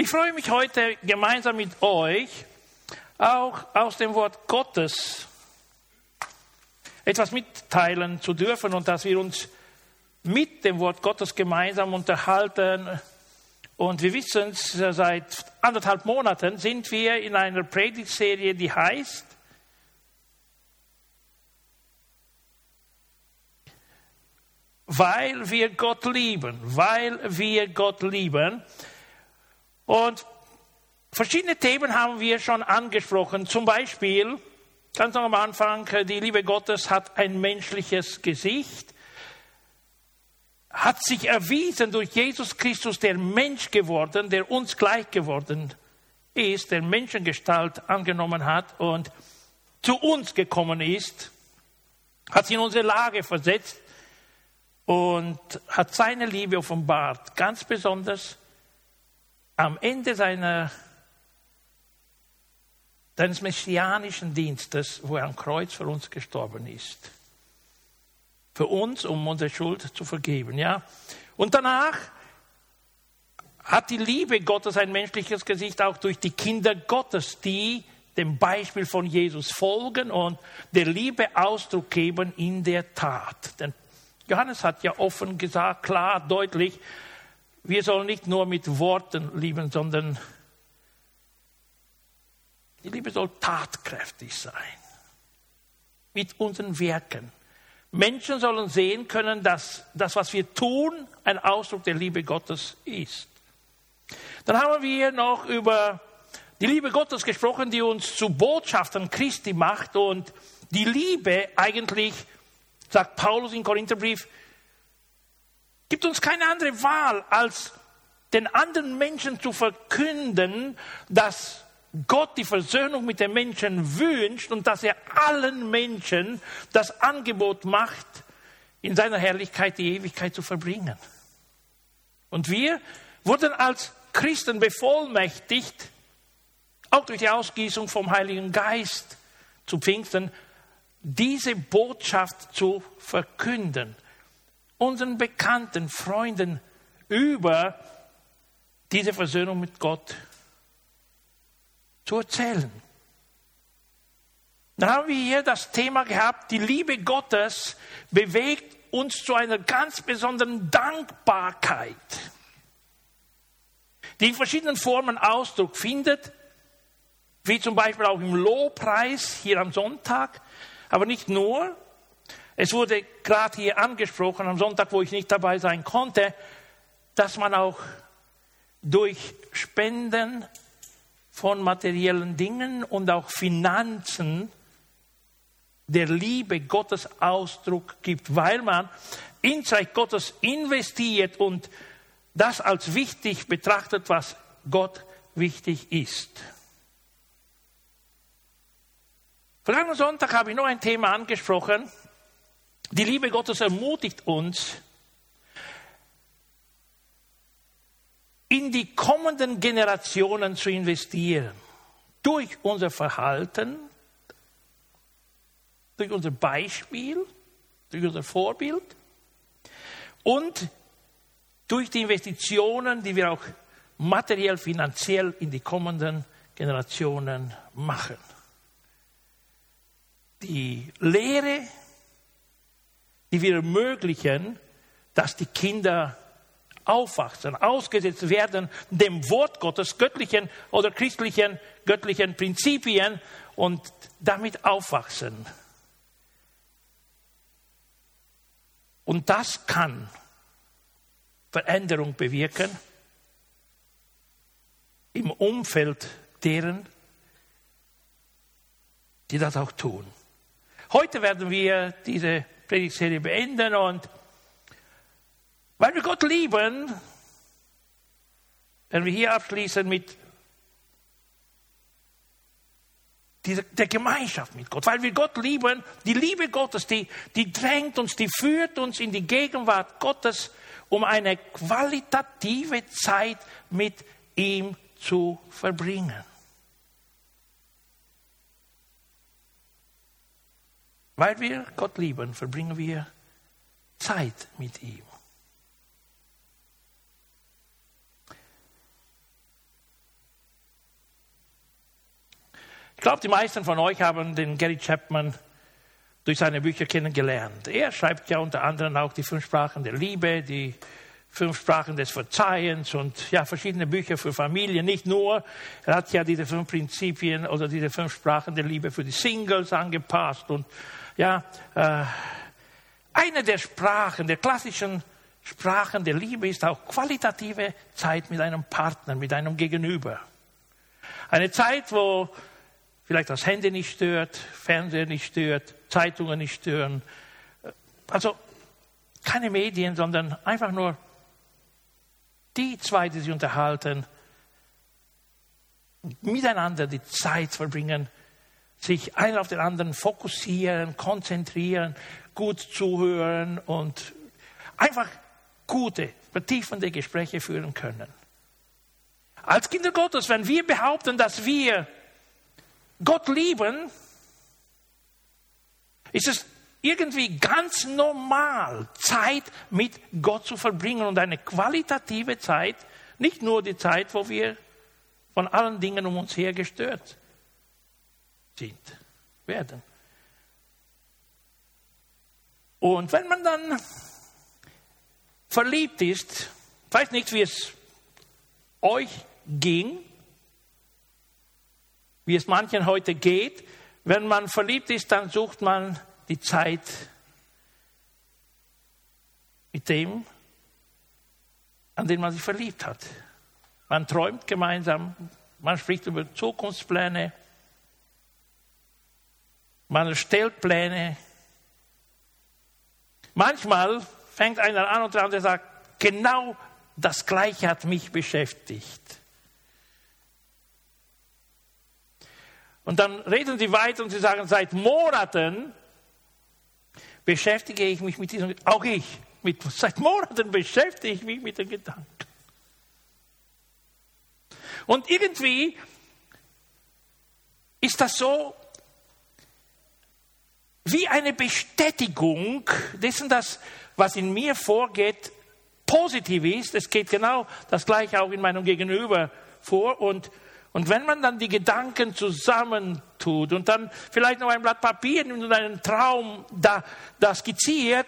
Ich freue mich heute gemeinsam mit euch auch aus dem Wort Gottes etwas mitteilen zu dürfen und dass wir uns mit dem Wort Gottes gemeinsam unterhalten. Und wir wissen es, seit anderthalb Monaten sind wir in einer Predigtserie, die heißt Weil wir Gott lieben, weil wir Gott lieben. Und verschiedene Themen haben wir schon angesprochen. Zum Beispiel, ganz am Anfang, die Liebe Gottes hat ein menschliches Gesicht hat sich erwiesen durch Jesus Christus, der Mensch geworden, der uns gleich geworden ist, der Menschengestalt angenommen hat und zu uns gekommen ist, hat sich in unsere Lage versetzt und hat seine Liebe offenbart, ganz besonders am Ende seiner, seines messianischen Dienstes, wo er am Kreuz für uns gestorben ist für uns, um unsere Schuld zu vergeben. Ja? Und danach hat die Liebe Gottes ein menschliches Gesicht auch durch die Kinder Gottes, die dem Beispiel von Jesus folgen und der Liebe Ausdruck geben in der Tat. Denn Johannes hat ja offen gesagt, klar, deutlich, wir sollen nicht nur mit Worten lieben, sondern die Liebe soll tatkräftig sein. Mit unseren Werken. Menschen sollen sehen können, dass das, was wir tun, ein Ausdruck der Liebe Gottes ist. Dann haben wir noch über die Liebe Gottes gesprochen, die uns zu Botschaftern Christi macht und die Liebe eigentlich, sagt Paulus im Korintherbrief, gibt uns keine andere Wahl, als den anderen Menschen zu verkünden, dass Gott die Versöhnung mit den Menschen wünscht und dass er allen Menschen das Angebot macht, in seiner Herrlichkeit die Ewigkeit zu verbringen. Und wir wurden als Christen bevollmächtigt, auch durch die Ausgießung vom Heiligen Geist zu Pfingsten, diese Botschaft zu verkünden, unseren Bekannten, Freunden über diese Versöhnung mit Gott zu erzählen. Dann haben wir hier das Thema gehabt, die Liebe Gottes bewegt uns zu einer ganz besonderen Dankbarkeit, die in verschiedenen Formen Ausdruck findet, wie zum Beispiel auch im Lobpreis hier am Sonntag, aber nicht nur. Es wurde gerade hier angesprochen, am Sonntag, wo ich nicht dabei sein konnte, dass man auch durch Spenden von materiellen Dingen und auch Finanzen der Liebe Gottes Ausdruck gibt, weil man in Zeit Gottes investiert und das als wichtig betrachtet, was Gott wichtig ist. Vergangenen Sonntag habe ich noch ein Thema angesprochen. Die Liebe Gottes ermutigt uns, in die kommenden Generationen zu investieren. Durch unser Verhalten, durch unser Beispiel, durch unser Vorbild und durch die Investitionen, die wir auch materiell, finanziell in die kommenden Generationen machen. Die Lehre, die wir ermöglichen, dass die Kinder aufwachsen, ausgesetzt werden dem Wort Gottes, göttlichen oder christlichen, göttlichen Prinzipien und damit aufwachsen. Und das kann Veränderung bewirken im Umfeld deren, die das auch tun. Heute werden wir diese Predigtserie beenden und weil wir Gott lieben, wenn wir hier abschließen mit dieser, der Gemeinschaft mit Gott, weil wir Gott lieben, die Liebe Gottes, die, die drängt uns, die führt uns in die Gegenwart Gottes, um eine qualitative Zeit mit ihm zu verbringen. Weil wir Gott lieben, verbringen wir Zeit mit ihm. Ich glaube, die meisten von euch haben den Gary Chapman durch seine Bücher kennengelernt. Er schreibt ja unter anderem auch die fünf Sprachen der Liebe, die fünf Sprachen des Verzeihens und ja, verschiedene Bücher für Familien. Nicht nur, er hat ja diese fünf Prinzipien oder diese fünf Sprachen der Liebe für die Singles angepasst und ja, äh, eine der Sprachen, der klassischen Sprachen der Liebe ist auch qualitative Zeit mit einem Partner, mit einem Gegenüber. Eine Zeit, wo vielleicht das Handy nicht stört, Fernseher nicht stört, Zeitungen nicht stören. Also keine Medien, sondern einfach nur die zwei, die sich unterhalten, miteinander die Zeit verbringen, sich einer auf den anderen fokussieren, konzentrieren, gut zuhören und einfach gute, vertiefende Gespräche führen können. Als Kinder Gottes, wenn wir behaupten, dass wir Gott lieben, ist es irgendwie ganz normal, Zeit mit Gott zu verbringen und eine qualitative Zeit, nicht nur die Zeit, wo wir von allen Dingen um uns her gestört sind, werden. Und wenn man dann verliebt ist, weiß nicht, wie es euch ging, wie es manchen heute geht, wenn man verliebt ist, dann sucht man die Zeit mit dem, an den man sich verliebt hat. Man träumt gemeinsam, man spricht über Zukunftspläne, man erstellt Pläne. Manchmal fängt einer an und der sagt, genau das Gleiche hat mich beschäftigt. Und dann reden sie weiter und sie sagen, seit Monaten beschäftige ich mich mit diesem, auch ich, mit, seit Monaten beschäftige ich mich mit den Gedanken. Und irgendwie ist das so wie eine Bestätigung dessen, dass was in mir vorgeht, positiv ist. Es geht genau das gleiche auch in meinem Gegenüber vor und und wenn man dann die Gedanken zusammentut und dann vielleicht noch ein Blatt Papier nimmt und einen Traum da, da skizziert,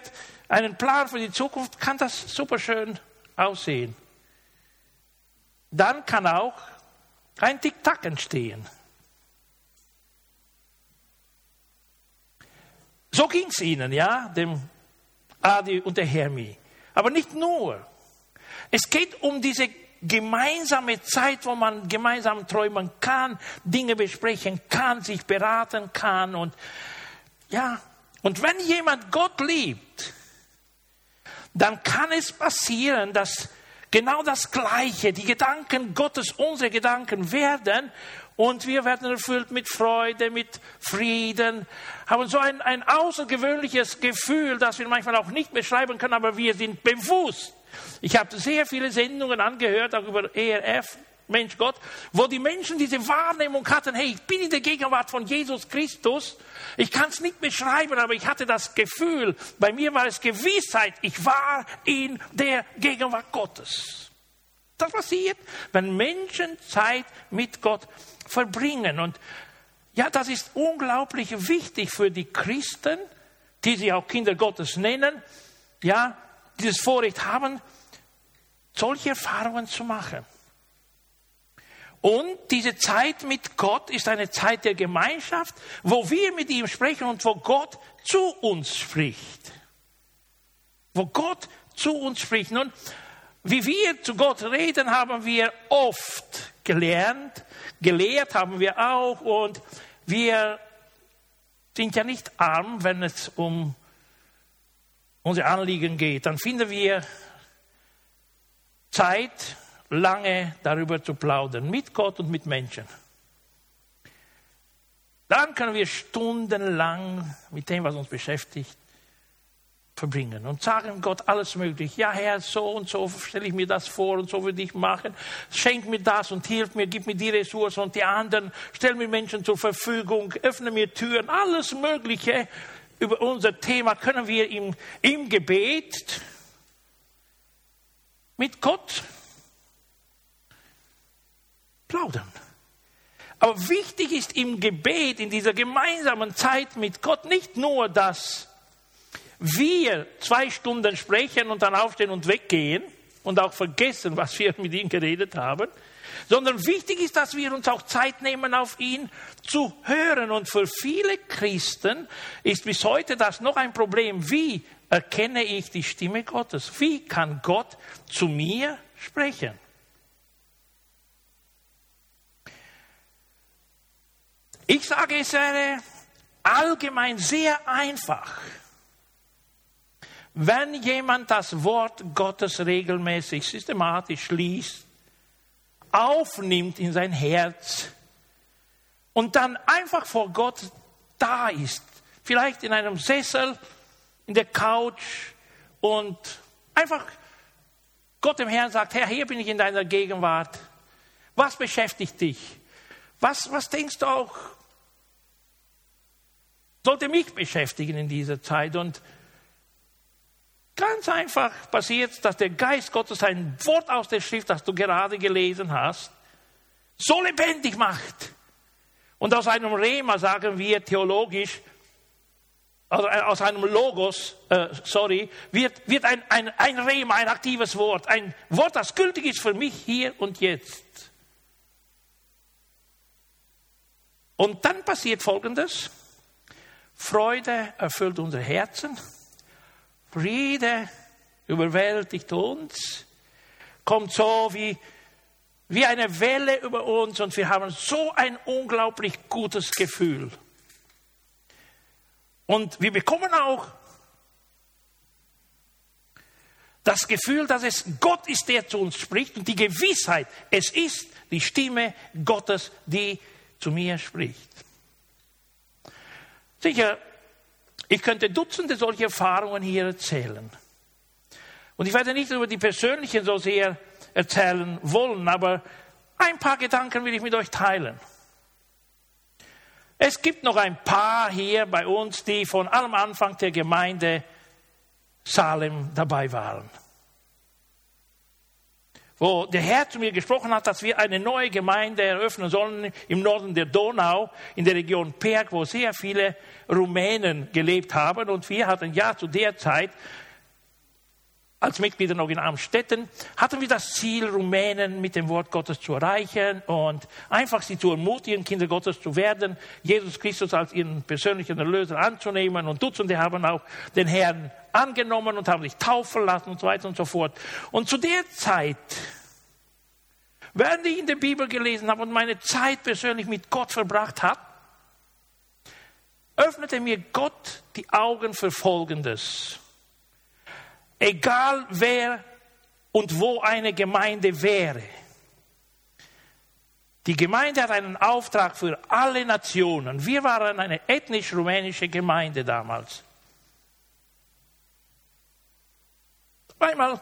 einen Plan für die Zukunft, kann das super schön aussehen. Dann kann auch ein Tick-Tack entstehen. So ging es ihnen, ja, dem Adi und der Hermi. Aber nicht nur. Es geht um diese gemeinsame Zeit, wo man gemeinsam träumen kann, Dinge besprechen kann, sich beraten kann und ja, und wenn jemand Gott liebt, dann kann es passieren, dass genau das Gleiche, die Gedanken Gottes unsere Gedanken werden und wir werden erfüllt mit Freude, mit Frieden, haben so ein, ein außergewöhnliches Gefühl, das wir manchmal auch nicht beschreiben können, aber wir sind bewusst, ich habe sehr viele Sendungen angehört, auch über ERF, Mensch Gott, wo die Menschen diese Wahrnehmung hatten, hey, ich bin in der Gegenwart von Jesus Christus. Ich kann es nicht beschreiben, aber ich hatte das Gefühl, bei mir war es Gewissheit, ich war in der Gegenwart Gottes. Das passiert, wenn Menschen Zeit mit Gott verbringen. Und ja, das ist unglaublich wichtig für die Christen, die sich auch Kinder Gottes nennen. Ja, dieses Vorrecht haben, solche Erfahrungen zu machen. Und diese Zeit mit Gott ist eine Zeit der Gemeinschaft, wo wir mit ihm sprechen und wo Gott zu uns spricht. Wo Gott zu uns spricht. Nun, wie wir zu Gott reden, haben wir oft gelernt, gelehrt haben wir auch und wir sind ja nicht arm, wenn es um unsere Anliegen geht, dann finden wir Zeit, lange darüber zu plaudern, mit Gott und mit Menschen. Dann können wir stundenlang mit dem, was uns beschäftigt, verbringen und sagen Gott alles mögliche. Ja, Herr, so und so stelle ich mir das vor und so würde ich machen. Schenk mir das und hilf mir, gib mir die Ressourcen und die anderen. Stell mir Menschen zur Verfügung, öffne mir Türen, alles Mögliche über unser Thema können wir im, im Gebet mit Gott plaudern. Aber wichtig ist im Gebet, in dieser gemeinsamen Zeit mit Gott, nicht nur, dass wir zwei Stunden sprechen und dann aufstehen und weggehen und auch vergessen, was wir mit ihm geredet haben, sondern wichtig ist, dass wir uns auch Zeit nehmen, auf ihn zu hören. Und für viele Christen ist bis heute das noch ein Problem. Wie erkenne ich die Stimme Gottes? Wie kann Gott zu mir sprechen? Ich sage, es wäre allgemein sehr einfach, wenn jemand das Wort Gottes regelmäßig, systematisch liest, aufnimmt in sein Herz und dann einfach vor Gott da ist, vielleicht in einem Sessel, in der Couch und einfach Gott dem Herrn sagt, Herr, hier bin ich in deiner Gegenwart. Was beschäftigt dich? Was, was denkst du auch sollte mich beschäftigen in dieser Zeit. Und ganz einfach passiert, dass der Geist Gottes ein Wort aus der Schrift, das du gerade gelesen hast, so lebendig macht. Und aus einem Rema sagen wir theologisch, also aus einem Logos, äh, sorry, wird, wird ein, ein, ein Rema, ein aktives Wort, ein Wort, das gültig ist für mich hier und jetzt. Und dann passiert Folgendes. Freude erfüllt unser Herzen. Friede überwältigt uns. Kommt so wie, wie eine Welle über uns und wir haben so ein unglaublich gutes Gefühl. Und wir bekommen auch das Gefühl, dass es Gott ist, der zu uns spricht und die Gewissheit, es ist die Stimme Gottes, die zu mir spricht. Sicher, ich könnte Dutzende solche Erfahrungen hier erzählen. Und ich werde nicht über die persönlichen so sehr erzählen wollen, aber ein paar Gedanken will ich mit euch teilen. Es gibt noch ein paar hier bei uns, die von allem Anfang der Gemeinde Salem dabei waren wo der Herr zu mir gesprochen hat, dass wir eine neue Gemeinde eröffnen sollen im Norden der Donau, in der Region Perg, wo sehr viele Rumänen gelebt haben. Und wir hatten ja zu der Zeit als Mitglieder noch in Amstetten, hatten wir das Ziel, Rumänen mit dem Wort Gottes zu erreichen und einfach sie zu ermutigen, Kinder Gottes zu werden, Jesus Christus als ihren persönlichen Erlöser anzunehmen. Und Dutzende haben auch den Herrn angenommen und haben sich taufen lassen und so weiter und so fort. Und zu der Zeit, während ich in der Bibel gelesen habe und meine Zeit persönlich mit Gott verbracht habe, öffnete mir Gott die Augen für Folgendes. Egal wer und wo eine Gemeinde wäre, die Gemeinde hat einen Auftrag für alle Nationen. Wir waren eine ethnisch-rumänische Gemeinde damals. Einmal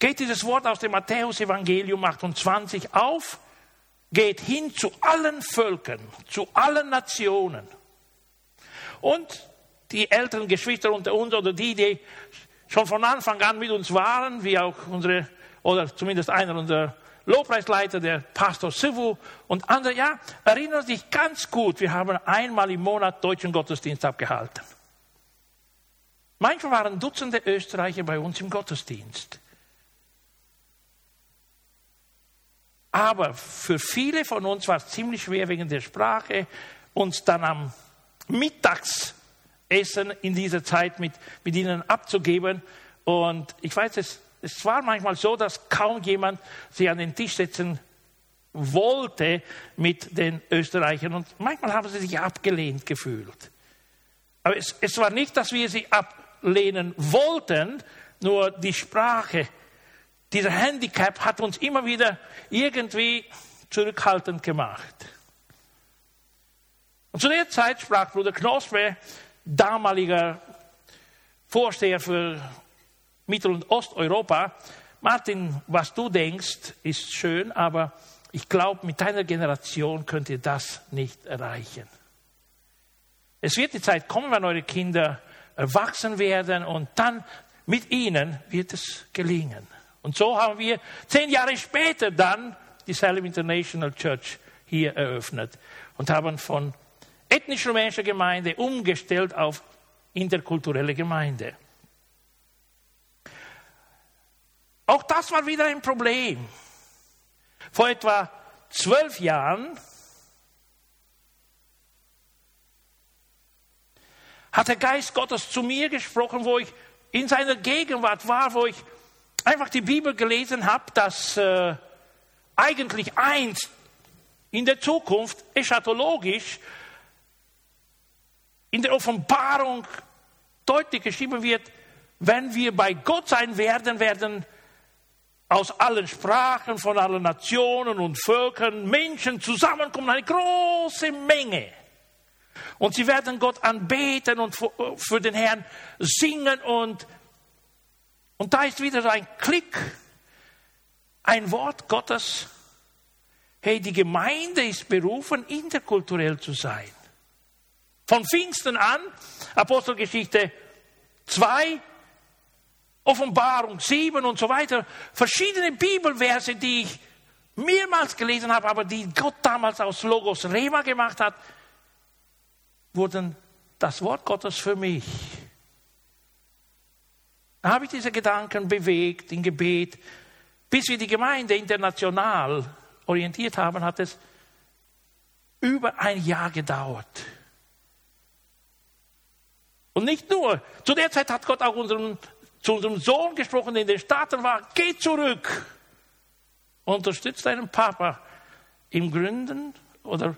geht dieses Wort aus dem Matthäus-Evangelium 28 auf, geht hin zu allen Völkern, zu allen Nationen. Und die älteren Geschwister unter uns oder die, die schon von Anfang an mit uns waren, wie auch unsere, oder zumindest einer unserer Lobpreisleiter, der Pastor Sivu und andere, ja, erinnern sich ganz gut, wir haben einmal im Monat deutschen Gottesdienst abgehalten. Manchmal waren Dutzende Österreicher bei uns im Gottesdienst. Aber für viele von uns war es ziemlich schwer wegen der Sprache, uns dann am Mittagsessen in dieser Zeit mit, mit ihnen abzugeben. Und ich weiß, es, es war manchmal so, dass kaum jemand sich an den Tisch setzen wollte mit den Österreichern. Und manchmal haben sie sich abgelehnt gefühlt. Aber es, es war nicht, dass wir sie ab, ablehnen wollten, nur die Sprache, dieser Handicap hat uns immer wieder irgendwie zurückhaltend gemacht. Und zu der Zeit sprach Bruder Knospe, damaliger Vorsteher für Mittel- und Osteuropa, Martin, was du denkst, ist schön, aber ich glaube, mit deiner Generation könnt ihr das nicht erreichen. Es wird die Zeit kommen, wenn eure Kinder erwachsen werden und dann mit ihnen wird es gelingen. Und so haben wir zehn Jahre später dann die Salem International Church hier eröffnet und haben von ethnisch-rumänischer Gemeinde umgestellt auf interkulturelle Gemeinde. Auch das war wieder ein Problem. Vor etwa zwölf Jahren hat der Geist Gottes zu mir gesprochen, wo ich in seiner Gegenwart war, wo ich einfach die Bibel gelesen habe, dass äh, eigentlich einst in der Zukunft eschatologisch in der Offenbarung deutlich geschrieben wird, wenn wir bei Gott sein werden, werden aus allen Sprachen, von allen Nationen und Völkern Menschen zusammenkommen, eine große Menge. Und sie werden Gott anbeten und für den Herrn singen und, und da ist wieder ein Klick, ein Wort Gottes. Hey, die Gemeinde ist berufen, interkulturell zu sein. Von Pfingsten an, Apostelgeschichte 2, Offenbarung 7 und so weiter, verschiedene Bibelverse, die ich mehrmals gelesen habe, aber die Gott damals aus Logos Rema gemacht hat, wurden das Wort Gottes für mich. Da habe ich diese Gedanken bewegt in Gebet. Bis wir die Gemeinde international orientiert haben, hat es über ein Jahr gedauert. Und nicht nur, zu der Zeit hat Gott auch unseren, zu unserem Sohn gesprochen, der in den Staaten war, geh zurück, unterstützt deinen Papa im Gründen oder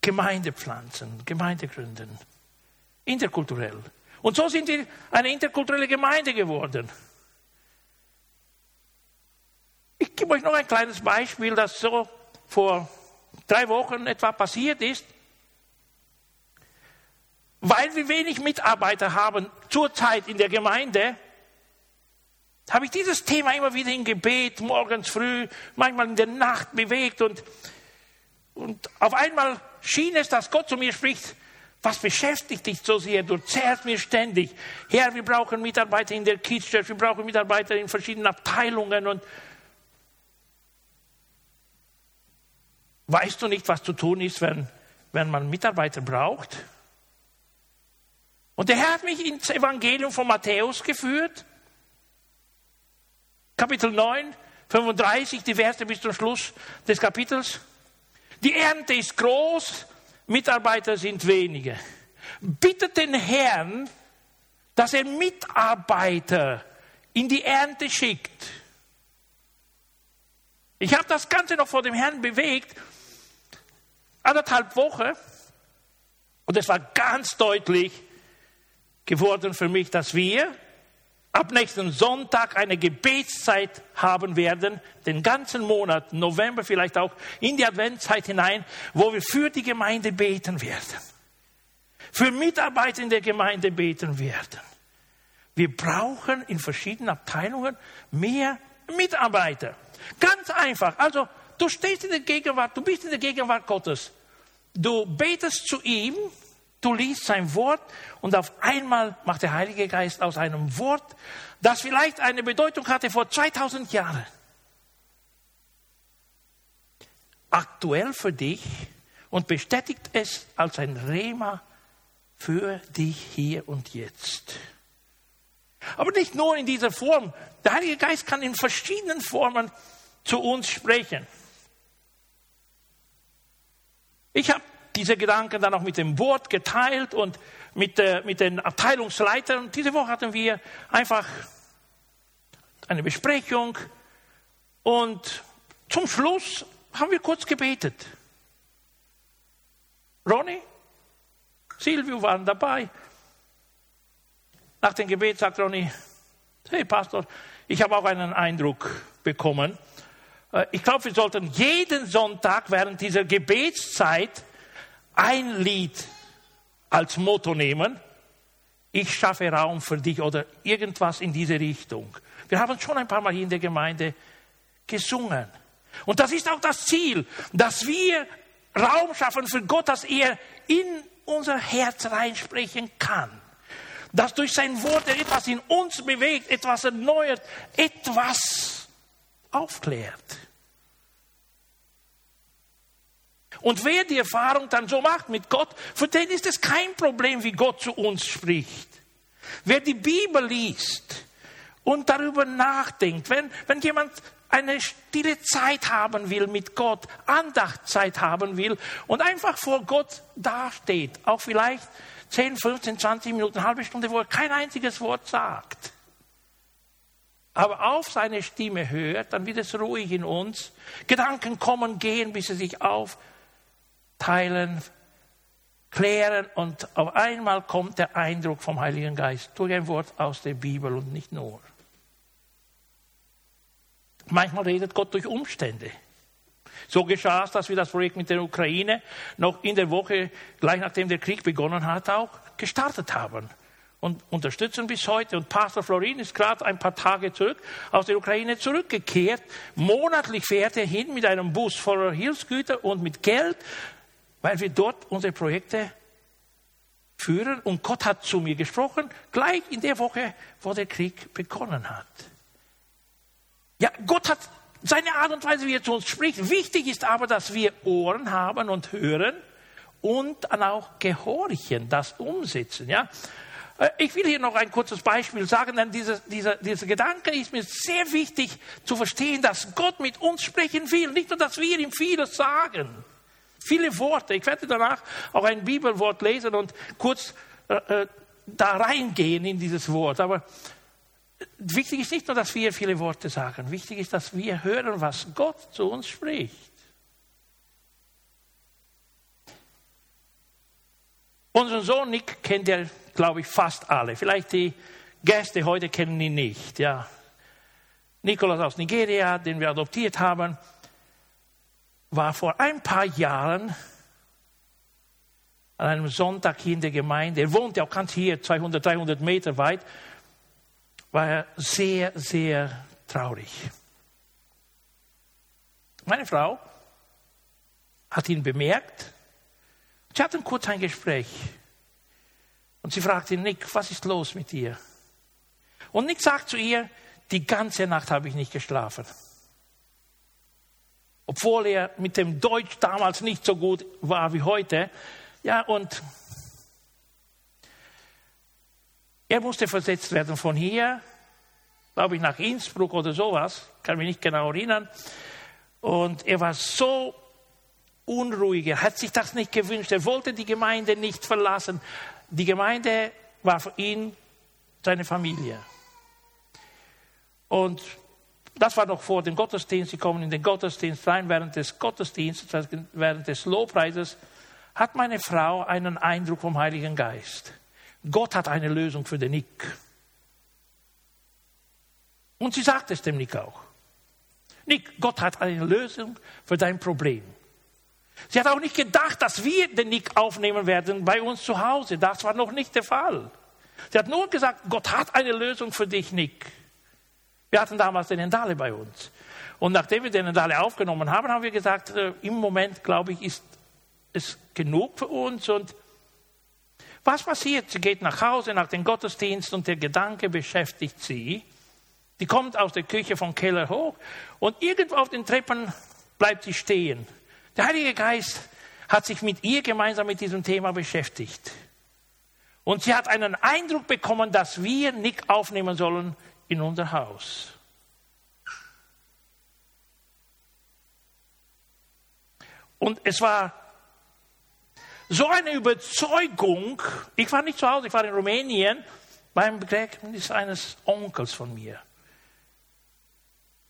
Gemeinde pflanzen, Gemeinde gründen, interkulturell. Und so sind wir eine interkulturelle Gemeinde geworden. Ich gebe euch noch ein kleines Beispiel, das so vor drei Wochen etwa passiert ist. Weil wir wenig Mitarbeiter haben zurzeit in der Gemeinde, habe ich dieses Thema immer wieder im Gebet, morgens früh, manchmal in der Nacht bewegt und, und auf einmal schien es, dass Gott zu mir spricht, was beschäftigt dich so sehr? Du zerrst mir ständig. Herr, wir brauchen Mitarbeiter in der Kids Church, wir brauchen Mitarbeiter in verschiedenen Abteilungen und weißt du nicht, was zu tun ist, wenn, wenn man Mitarbeiter braucht? Und der Herr hat mich ins Evangelium von Matthäus geführt. Kapitel 9, 35, die Verse bis zum Schluss des Kapitels. Die Ernte ist groß, Mitarbeiter sind wenige. Bittet den Herrn, dass er Mitarbeiter in die Ernte schickt. Ich habe das Ganze noch vor dem Herrn bewegt, anderthalb Wochen, und es war ganz deutlich, geworden für mich, dass wir ab nächsten Sonntag eine Gebetszeit haben werden, den ganzen Monat, November vielleicht auch, in die Adventszeit hinein, wo wir für die Gemeinde beten werden. Für Mitarbeiter in der Gemeinde beten werden. Wir brauchen in verschiedenen Abteilungen mehr Mitarbeiter. Ganz einfach. Also, du stehst in der Gegenwart, du bist in der Gegenwart Gottes. Du betest zu ihm, Du liest sein Wort und auf einmal macht der Heilige Geist aus einem Wort, das vielleicht eine Bedeutung hatte vor 2000 Jahren, aktuell für dich und bestätigt es als ein Rema für dich hier und jetzt. Aber nicht nur in dieser Form. Der Heilige Geist kann in verschiedenen Formen zu uns sprechen. Ich habe diese Gedanken dann auch mit dem Wort geteilt und mit, äh, mit den Abteilungsleitern. Diese Woche hatten wir einfach eine Besprechung und zum Schluss haben wir kurz gebetet. Ronny, Silvio waren dabei. Nach dem Gebet sagt Ronny, hey Pastor, ich habe auch einen Eindruck bekommen. Äh, ich glaube, wir sollten jeden Sonntag während dieser Gebetszeit ein Lied als Motto nehmen, ich schaffe Raum für dich oder irgendwas in diese Richtung. Wir haben schon ein paar Mal hier in der Gemeinde gesungen. Und das ist auch das Ziel, dass wir Raum schaffen für Gott, dass er in unser Herz reinsprechen kann. Dass durch sein Wort er etwas in uns bewegt, etwas erneuert, etwas aufklärt. Und wer die Erfahrung dann so macht mit Gott, für den ist es kein Problem, wie Gott zu uns spricht. Wer die Bibel liest und darüber nachdenkt, wenn, wenn jemand eine stille Zeit haben will mit Gott, Andachtzeit haben will und einfach vor Gott dasteht, auch vielleicht 10, 15, 20 Minuten, eine halbe Stunde, wo er kein einziges Wort sagt, aber auf seine Stimme hört, dann wird es ruhig in uns. Gedanken kommen, gehen, bis sie sich aufteilen, klären und auf einmal kommt der Eindruck vom Heiligen Geist durch ein Wort aus der Bibel und nicht nur. Manchmal redet Gott durch Umstände. So geschah es, dass wir das Projekt mit der Ukraine noch in der Woche, gleich nachdem der Krieg begonnen hat, auch gestartet haben und unterstützen bis heute. Und Pastor Florin ist gerade ein paar Tage zurück aus der Ukraine zurückgekehrt. Monatlich fährt er hin mit einem Bus voller Hilfsgüter und mit Geld, weil wir dort unsere Projekte führen. Und Gott hat zu mir gesprochen, gleich in der Woche, wo der Krieg begonnen hat. Ja, Gott hat seine Art und Weise, wie er zu uns spricht. Wichtig ist aber, dass wir Ohren haben und hören und dann auch gehorchen, das umsetzen. Ja? Äh, ich will hier noch ein kurzes Beispiel sagen, denn dieser, dieser, dieser Gedanke ist mir sehr wichtig zu verstehen, dass Gott mit uns sprechen will. Nicht nur, dass wir ihm vieles sagen. Viele Worte. Ich werde danach auch ein Bibelwort lesen und kurz äh, äh da reingehen in dieses Wort. Aber wichtig ist nicht nur, dass wir viele Worte sagen. Wichtig ist, dass wir hören, was Gott zu uns spricht. Unseren Sohn Nick kennt er glaube ich, fast alle. Vielleicht die Gäste heute kennen ihn nicht. Ja. Nikolaus aus Nigeria, den wir adoptiert haben, war vor ein paar Jahren an einem Sonntag hier in der Gemeinde. Er wohnt ja auch ganz hier, 200, 300 Meter weit. War er sehr, sehr traurig. Meine Frau hat ihn bemerkt. Sie hatten kurz ein Gespräch. Und sie fragt ihn, Nick, was ist los mit dir? Und Nick sagt zu ihr, die ganze Nacht habe ich nicht geschlafen. Obwohl er mit dem Deutsch damals nicht so gut war wie heute. Ja, und er musste versetzt werden von hier, glaube ich, nach Innsbruck oder sowas, kann mich nicht genau erinnern. Und er war so unruhig, er hat sich das nicht gewünscht, er wollte die Gemeinde nicht verlassen. Die Gemeinde war für ihn seine Familie. Und das war noch vor dem Gottesdienst. Sie kommen in den Gottesdienst rein. Während des Gottesdienstes, während des Lobpreises, hat meine Frau einen Eindruck vom Heiligen Geist. Gott hat eine Lösung für den Nick. Und sie sagt es dem Nick auch. Nick, Gott hat eine Lösung für dein Problem. Sie hat auch nicht gedacht, dass wir den Nick aufnehmen werden bei uns zu Hause. Das war noch nicht der Fall. Sie hat nur gesagt, Gott hat eine Lösung für dich, Nick. Wir hatten damals den Endale bei uns. Und nachdem wir den Endale aufgenommen haben, haben wir gesagt, äh, im Moment, glaube ich, ist es genug für uns. Und was passiert? Sie geht nach Hause nach dem Gottesdienst und der Gedanke beschäftigt sie. Die kommt aus der Küche vom Keller hoch und irgendwo auf den Treppen bleibt sie stehen. Der Heilige Geist hat sich mit ihr gemeinsam mit diesem Thema beschäftigt. Und sie hat einen Eindruck bekommen, dass wir Nick aufnehmen sollen in unser Haus. Und es war so eine Überzeugung. Ich war nicht zu Hause, ich war in Rumänien beim Begräbnis eines Onkels von mir.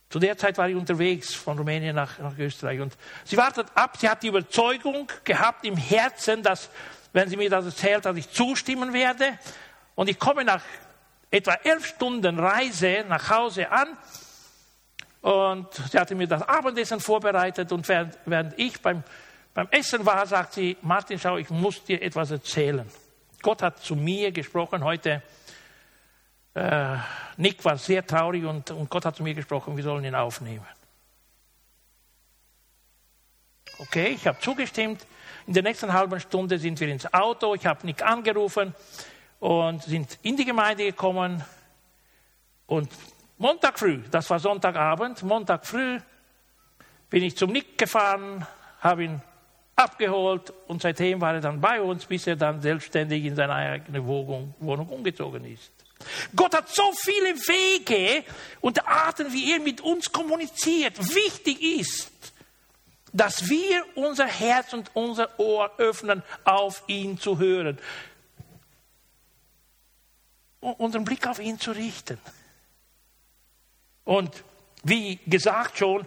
Zu der Zeit war ich unterwegs von Rumänien nach, nach Österreich und sie wartet ab, sie hat die Überzeugung gehabt im Herzen, dass, wenn sie mir das erzählt, dass ich zustimmen werde. Und ich komme nach etwa elf Stunden Reise nach Hause an und sie hatte mir das Abendessen vorbereitet und während, während ich beim, beim Essen war, sagt sie, Martin, schau, ich muss dir etwas erzählen. Gott hat zu mir gesprochen heute äh, Nick war sehr traurig und, und Gott hat zu mir gesprochen, wir sollen ihn aufnehmen. Okay, ich habe zugestimmt. In der nächsten halben Stunde sind wir ins Auto. Ich habe Nick angerufen und sind in die Gemeinde gekommen. Und Montag früh, das war Sonntagabend, Montag früh bin ich zum Nick gefahren, habe ihn abgeholt und seitdem war er dann bei uns, bis er dann selbstständig in seine eigene Wohnung, Wohnung umgezogen ist. Gott hat so viele Wege und Arten, wie er mit uns kommuniziert. Wichtig ist, dass wir unser Herz und unser Ohr öffnen, auf ihn zu hören. Unseren Blick auf ihn zu richten. Und wie gesagt schon,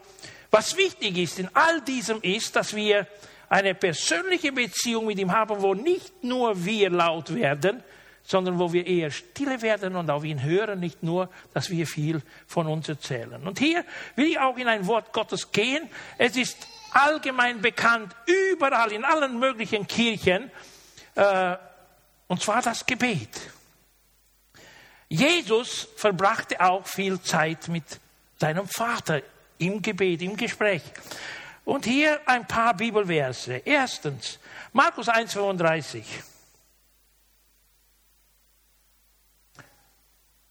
was wichtig ist in all diesem ist, dass wir eine persönliche Beziehung mit ihm haben, wo nicht nur wir laut werden, sondern wo wir eher stille werden und auf ihn hören, nicht nur, dass wir viel von uns erzählen. Und hier will ich auch in ein Wort Gottes gehen. Es ist allgemein bekannt, überall in allen möglichen Kirchen, äh, und zwar das Gebet. Jesus verbrachte auch viel Zeit mit seinem Vater im Gebet, im Gespräch. Und hier ein paar Bibelverse. Erstens, Markus 1,35.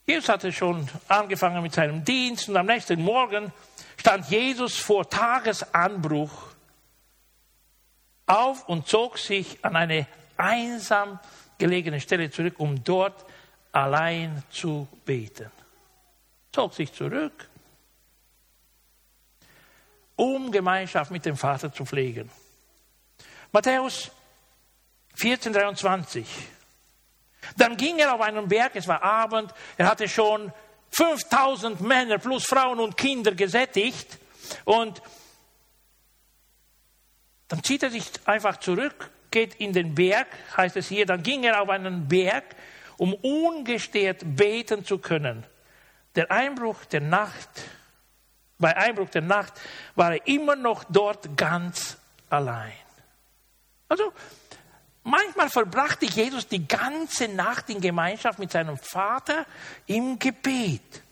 Jesus hatte schon angefangen mit seinem Dienst und am nächsten Morgen stand Jesus vor Tagesanbruch auf und zog sich an eine einsam gelegene Stelle zurück, um dort allein zu beten. Zog sich zurück, um Gemeinschaft mit dem Vater zu pflegen. Matthäus 14, 23. Dann ging er auf einen Berg, es war Abend, er hatte schon 5000 Männer plus Frauen und Kinder gesättigt und dann zieht er sich einfach zurück, geht in den Berg, heißt es hier, dann ging er auf einen Berg, um ungestört beten zu können. Der Einbruch der Nacht, bei Einbruch der Nacht war er immer noch dort ganz allein. Also Manchmal verbrachte Jesus die ganze Nacht in Gemeinschaft mit seinem Vater im Gebet.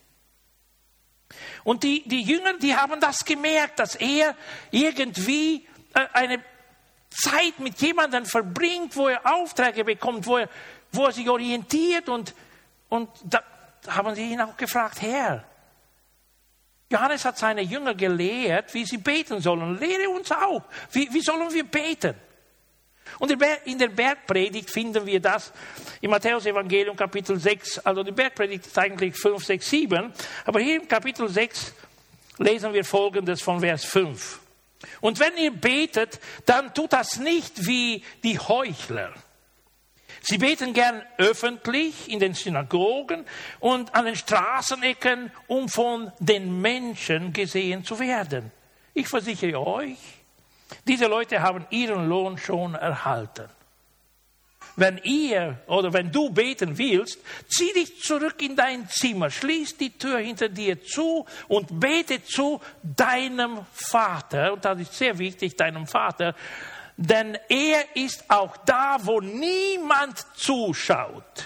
Und die, die Jünger, die haben das gemerkt, dass er irgendwie äh, eine Zeit mit jemandem verbringt, wo er Aufträge bekommt, wo er, wo er sich orientiert. Und, und da haben sie ihn auch gefragt, Herr, Johannes hat seine Jünger gelehrt, wie sie beten sollen. Lehre uns auch. Wie, wie sollen wir beten? Und in der Bergpredigt finden wir das im Matthäus-Evangelium Kapitel 6. Also die Bergpredigt ist eigentlich 5, 6, 7. Aber hier im Kapitel 6 lesen wir Folgendes von Vers 5. Und wenn ihr betet, dann tut das nicht wie die Heuchler. Sie beten gern öffentlich in den Synagogen und an den Straßenecken, um von den Menschen gesehen zu werden. Ich versichere euch, diese Leute haben ihren Lohn schon erhalten. Wenn ihr oder wenn du beten willst, zieh dich zurück in dein Zimmer, schließ die Tür hinter dir zu und bete zu deinem Vater. Und das ist sehr wichtig, deinem Vater. Denn er ist auch da, wo niemand zuschaut.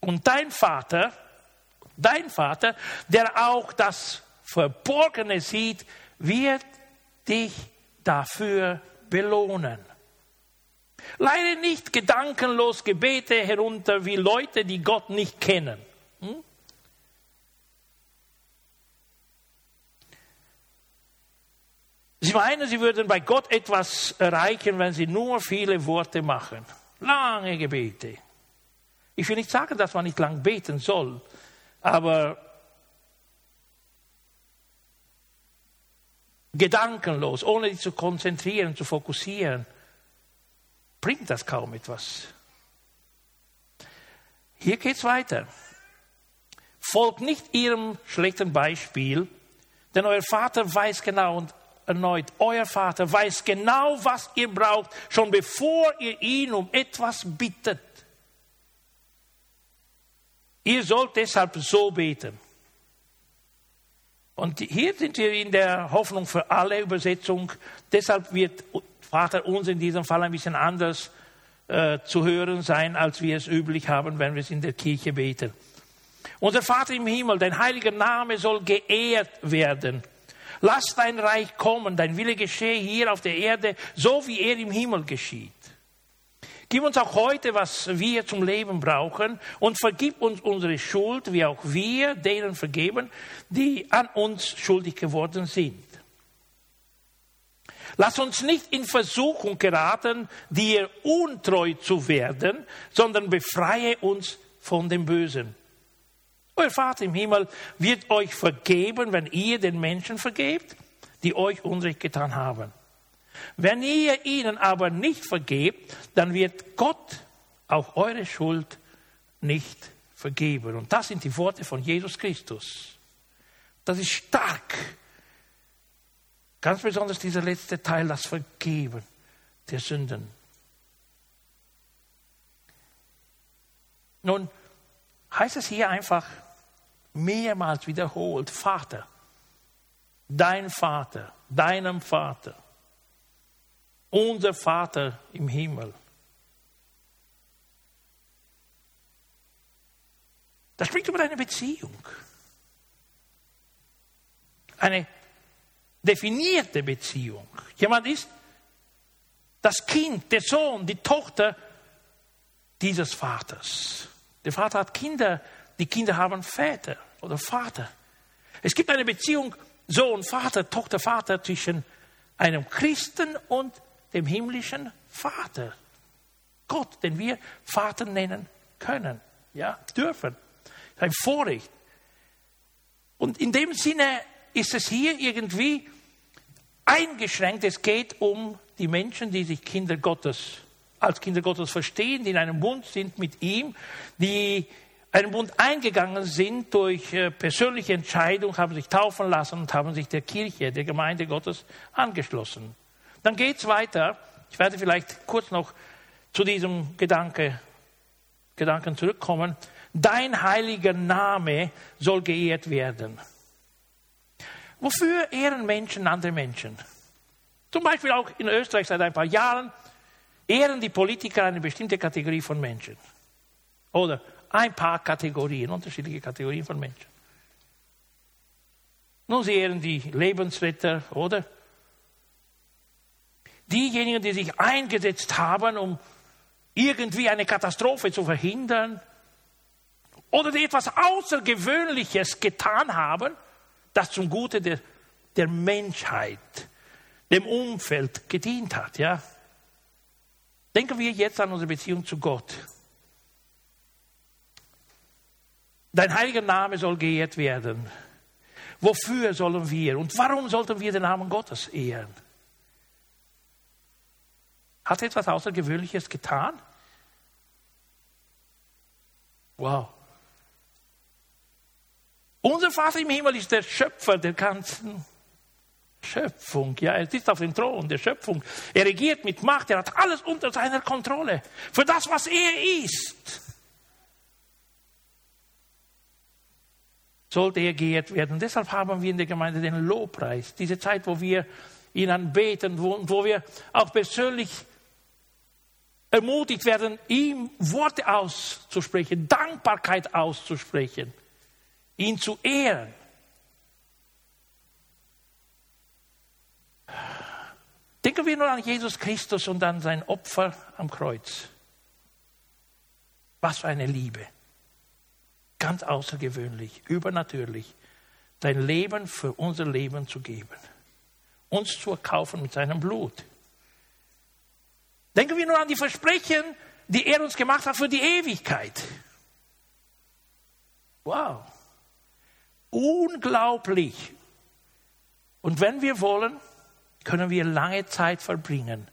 Und dein Vater, dein Vater, der auch das Verborgene sieht, wird dich dafür belohnen. Leide nicht gedankenlos Gebete herunter wie Leute, die Gott nicht kennen. Sie meinen, sie würden bei Gott etwas erreichen, wenn sie nur viele Worte machen. Lange Gebete. Ich will nicht sagen, dass man nicht lang beten soll, aber gedankenlos, ohne dich zu konzentrieren, zu fokussieren, bringt das kaum etwas. Hier geht es weiter. Folgt nicht ihrem schlechten Beispiel, denn euer Vater weiß genau und erneut, euer Vater weiß genau, was ihr braucht, schon bevor ihr ihn um etwas bittet. Ihr sollt deshalb so beten. Und hier sind wir in der Hoffnung für alle Übersetzung. Deshalb wird Vater uns in diesem Fall ein bisschen anders äh, zu hören sein, als wir es üblich haben, wenn wir es in der Kirche beten. Unser Vater im Himmel, dein heiliger Name soll geehrt werden. Lass dein Reich kommen, dein Wille geschehe hier auf der Erde, so wie er im Himmel geschieht. Gib uns auch heute, was wir zum Leben brauchen und vergib uns unsere Schuld, wie auch wir denen vergeben, die an uns schuldig geworden sind. Lass uns nicht in Versuchung geraten, dir untreu zu werden, sondern befreie uns von dem Bösen. Euer Vater im Himmel wird euch vergeben, wenn ihr den Menschen vergebt, die euch Unrecht getan haben. Wenn ihr ihnen aber nicht vergebt, dann wird Gott auch eure Schuld nicht vergeben. Und das sind die Worte von Jesus Christus. Das ist stark. Ganz besonders dieser letzte Teil, das Vergeben der Sünden. Nun heißt es hier einfach mehrmals wiederholt, Vater, dein Vater, deinem Vater, unser Vater im Himmel. Das spricht über eine Beziehung. Eine definierte Beziehung. Jemand ist das Kind, der Sohn, die Tochter dieses Vaters. Der Vater hat Kinder, die Kinder haben Väter oder Vater. Es gibt eine Beziehung Sohn, Vater, Tochter, Vater zwischen einem Christen und dem himmlischen Vater. Gott, den wir Vater nennen können, ja, dürfen. Ein Vorrecht. Und in dem Sinne ist es hier irgendwie eingeschränkt. Es geht um die Menschen, die sich Kinder Gottes als Kinder Gottes verstehen, die in einem Bund sind mit ihm, die einen Bund eingegangen sind durch äh, persönliche Entscheidung, haben sich taufen lassen und haben sich der Kirche, der Gemeinde Gottes angeschlossen. Dann geht es weiter. Ich werde vielleicht kurz noch zu diesem Gedanke, Gedanken zurückkommen. Dein heiliger Name soll geehrt werden. Wofür ehren Menschen andere Menschen? Zum Beispiel auch in Österreich seit ein paar Jahren ehren die Politiker eine bestimmte Kategorie von Menschen. Oder ein paar Kategorien, unterschiedliche Kategorien von Menschen. Nun, sie die Lebensretter, oder? Diejenigen, die sich eingesetzt haben, um irgendwie eine Katastrophe zu verhindern, oder die etwas Außergewöhnliches getan haben, das zum Gute der, der Menschheit, dem Umfeld gedient hat. Ja? Denken wir jetzt an unsere Beziehung zu Gott. Dein heiliger Name soll geehrt werden. Wofür sollen wir und warum sollten wir den Namen Gottes ehren? Hat er etwas Außergewöhnliches getan? Wow. Unser Vater im Himmel ist der Schöpfer der ganzen Schöpfung. Ja, er sitzt auf dem Thron der Schöpfung. Er regiert mit Macht. Er hat alles unter seiner Kontrolle. Für das, was er ist, sollte er geehrt werden. Deshalb haben wir in der Gemeinde den Lobpreis. Diese Zeit, wo wir ihn anbeten, wo, wo wir auch persönlich ermutigt werden, ihm Worte auszusprechen, Dankbarkeit auszusprechen ihn zu ehren. Denken wir nur an Jesus Christus und an sein Opfer am Kreuz. Was für eine Liebe. Ganz außergewöhnlich, übernatürlich, sein Leben für unser Leben zu geben. Uns zu erkaufen mit seinem Blut. Denken wir nur an die Versprechen, die er uns gemacht hat für die Ewigkeit. Wow. Unglaublich. Und wenn wir wollen, können wir lange Zeit verbringen,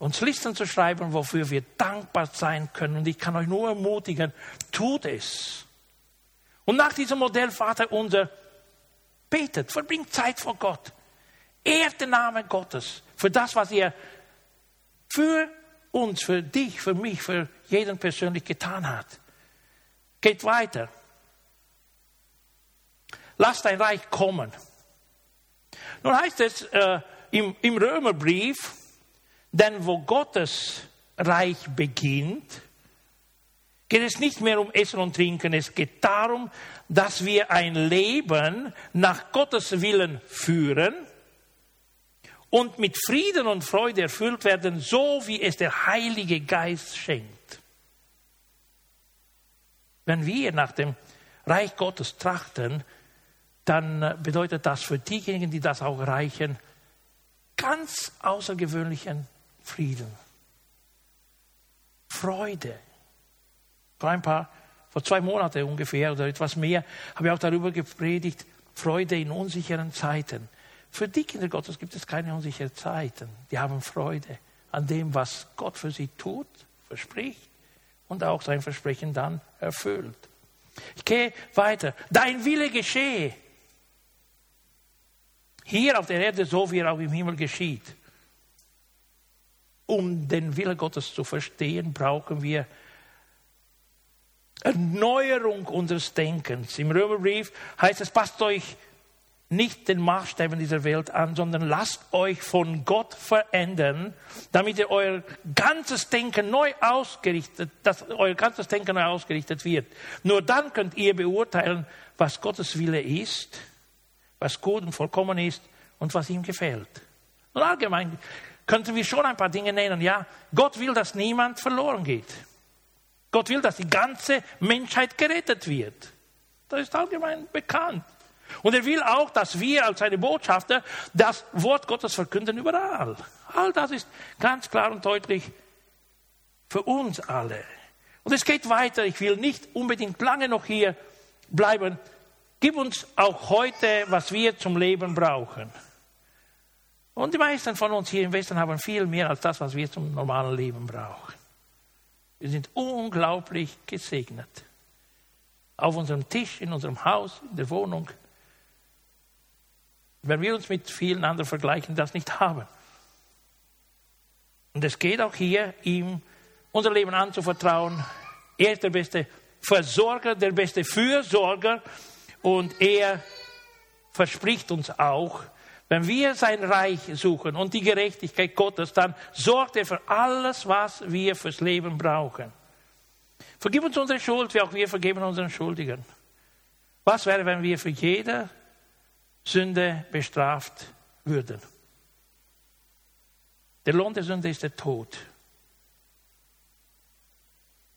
uns Listen zu schreiben, wofür wir dankbar sein können. Und ich kann euch nur ermutigen, tut es. Und nach diesem Modell Vater unser, betet, verbringt Zeit vor Gott. Ehrt den Namen Gottes für das, was er für uns, für dich, für mich, für jeden persönlich getan hat. Geht weiter. Lass dein Reich kommen. Nun heißt es äh, im, im Römerbrief, denn wo Gottes Reich beginnt, geht es nicht mehr um Essen und Trinken, es geht darum, dass wir ein Leben nach Gottes Willen führen und mit Frieden und Freude erfüllt werden, so wie es der Heilige Geist schenkt. Wenn wir nach dem Reich Gottes trachten, dann bedeutet das für diejenigen, die das auch erreichen, ganz außergewöhnlichen Frieden. Freude. Vor ein paar, vor zwei Monaten ungefähr oder etwas mehr, habe ich auch darüber gepredigt, Freude in unsicheren Zeiten. Für die Kinder Gottes gibt es keine unsicheren Zeiten. Die haben Freude an dem, was Gott für sie tut, verspricht und auch sein Versprechen dann erfüllt. Ich gehe weiter. Dein Wille geschehe. Hier auf der Erde so, wie er auch im Himmel geschieht. Um den Wille Gottes zu verstehen, brauchen wir Erneuerung unseres Denkens. Im Römerbrief heißt es, passt euch nicht den Maßstäben dieser Welt an, sondern lasst euch von Gott verändern, damit ihr euer ganzes Denken neu ausgerichtet, dass euer ganzes Denken neu ausgerichtet wird. Nur dann könnt ihr beurteilen, was Gottes Wille ist, was gut und vollkommen ist und was ihm gefällt. Und allgemein könnten wir schon ein paar Dinge nennen. Ja, Gott will, dass niemand verloren geht. Gott will, dass die ganze Menschheit gerettet wird. Das ist allgemein bekannt. Und er will auch, dass wir als seine Botschafter das Wort Gottes verkünden überall. All das ist ganz klar und deutlich für uns alle. Und es geht weiter. Ich will nicht unbedingt lange noch hier bleiben. Gib uns auch heute, was wir zum Leben brauchen. Und die meisten von uns hier im Westen haben viel mehr als das, was wir zum normalen Leben brauchen. Wir sind unglaublich gesegnet. Auf unserem Tisch, in unserem Haus, in der Wohnung wenn wir uns mit vielen anderen vergleichen, das nicht haben. Und es geht auch hier, ihm unser Leben anzuvertrauen. Er ist der beste Versorger, der beste Fürsorger und er verspricht uns auch, wenn wir sein Reich suchen und die Gerechtigkeit Gottes, dann sorgt er für alles, was wir fürs Leben brauchen. Vergib uns unsere Schuld, wie auch wir vergeben unseren Schuldigen. Was wäre, wenn wir für jede Sünde bestraft würden. Der Lohn der Sünde ist der Tod.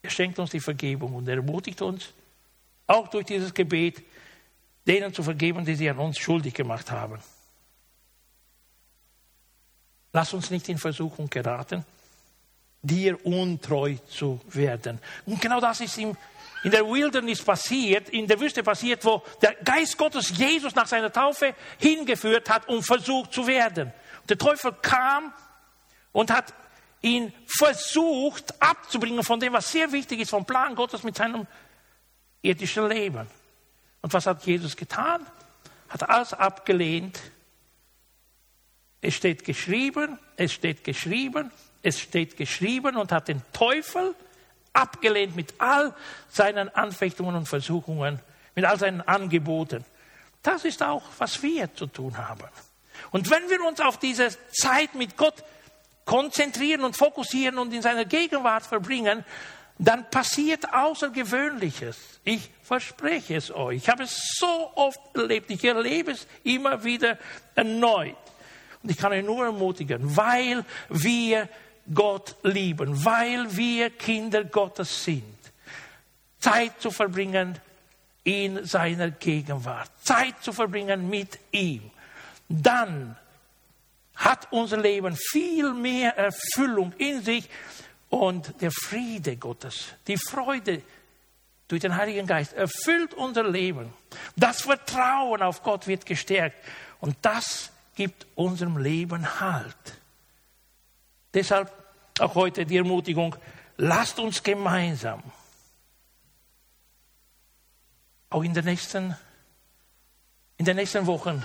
Er schenkt uns die Vergebung und er ermutigt uns, auch durch dieses Gebet, denen zu vergeben, die sie an uns schuldig gemacht haben. Lass uns nicht in Versuchung geraten, dir untreu zu werden. Und genau das ist im in der Wilderness passiert, in der Wüste passiert, wo der Geist Gottes Jesus nach seiner Taufe hingeführt hat, um versucht zu werden. Der Teufel kam und hat ihn versucht abzubringen von dem, was sehr wichtig ist, vom Plan Gottes mit seinem irdischen Leben. Und was hat Jesus getan? Hat alles abgelehnt. Es steht geschrieben, es steht geschrieben, es steht geschrieben und hat den Teufel abgelehnt mit all seinen Anfechtungen und Versuchungen, mit all seinen Angeboten. Das ist auch, was wir zu tun haben. Und wenn wir uns auf diese Zeit mit Gott konzentrieren und fokussieren und in seiner Gegenwart verbringen, dann passiert Außergewöhnliches. Ich verspreche es euch. Ich habe es so oft erlebt. Ich erlebe es immer wieder erneut. Und ich kann euch nur ermutigen, weil wir Gott lieben, weil wir Kinder Gottes sind. Zeit zu verbringen in seiner Gegenwart, Zeit zu verbringen mit ihm. Dann hat unser Leben viel mehr Erfüllung in sich und der Friede Gottes, die Freude durch den Heiligen Geist erfüllt unser Leben. Das Vertrauen auf Gott wird gestärkt und das gibt unserem Leben Halt. Deshalb auch heute die Ermutigung, lasst uns gemeinsam auch in den nächsten, in den nächsten Wochen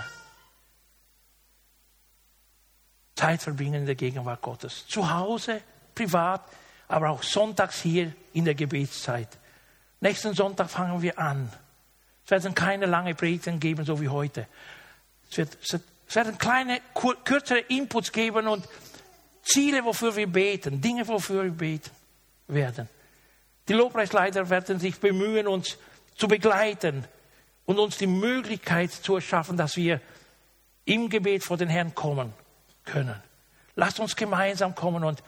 Zeit verbringen in der Gegenwart Gottes. Zu Hause, privat, aber auch sonntags hier in der Gebetszeit. Nächsten Sonntag fangen wir an. Es werden keine lange Predigten geben, so wie heute. Es, wird, es werden kleine, kürzere Inputs geben und Ziele, wofür wir beten, Dinge, wofür wir beten werden. Die Lobpreisleiter werden sich bemühen, uns zu begleiten und uns die Möglichkeit zu erschaffen, dass wir im Gebet vor den Herrn kommen können. Lasst uns gemeinsam kommen und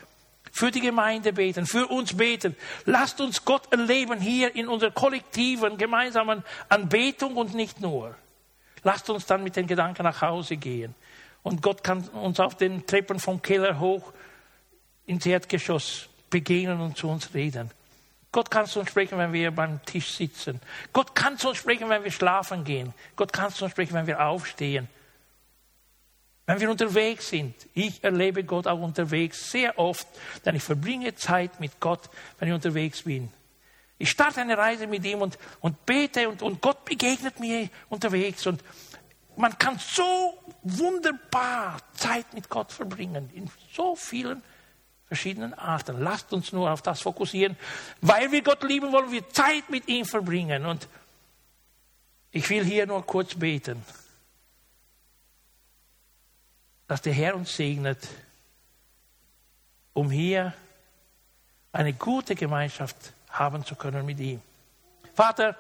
für die Gemeinde beten, für uns beten. Lasst uns Gott erleben hier in unserer kollektiven, gemeinsamen Anbetung und nicht nur. Lasst uns dann mit den Gedanken nach Hause gehen Und Gott kann uns auf den Treppen vom Keller hoch ins Erdgeschoss begegnen und zu uns reden. Gott kann zu uns sprechen, wenn wir beim Tisch sitzen. Gott kann zu uns sprechen, wenn wir schlafen gehen. Gott kann zu uns sprechen, wenn wir aufstehen. Wenn wir unterwegs sind. Ich erlebe Gott auch unterwegs sehr oft, denn ich verbringe Zeit mit Gott, wenn ich unterwegs bin. Ich starte eine Reise mit ihm und, und bete und, und Gott begegnet mir unterwegs. Und man kann so wunderbar Zeit mit Gott verbringen, in so vielen verschiedenen Arten. Lasst uns nur auf das fokussieren. Weil wir Gott lieben, wollen wir Zeit mit ihm verbringen. Und ich will hier nur kurz beten, dass der Herr uns segnet, um hier eine gute Gemeinschaft haben zu können mit ihm. Vater,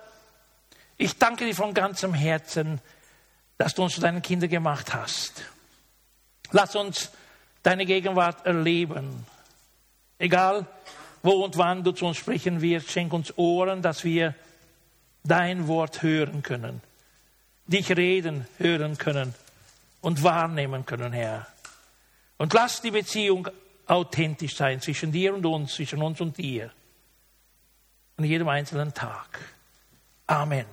ich danke dir von ganzem Herzen, dass du uns zu deinen Kindern gemacht hast. Lass uns deine Gegenwart erleben. Egal, wo und wann du zu uns sprechen wirst, schenk uns Ohren, dass wir dein Wort hören können, dich reden hören können und wahrnehmen können, Herr. Und lass die Beziehung authentisch sein zwischen dir und uns, zwischen uns und dir. An jedem einzelnen Tag. Amen.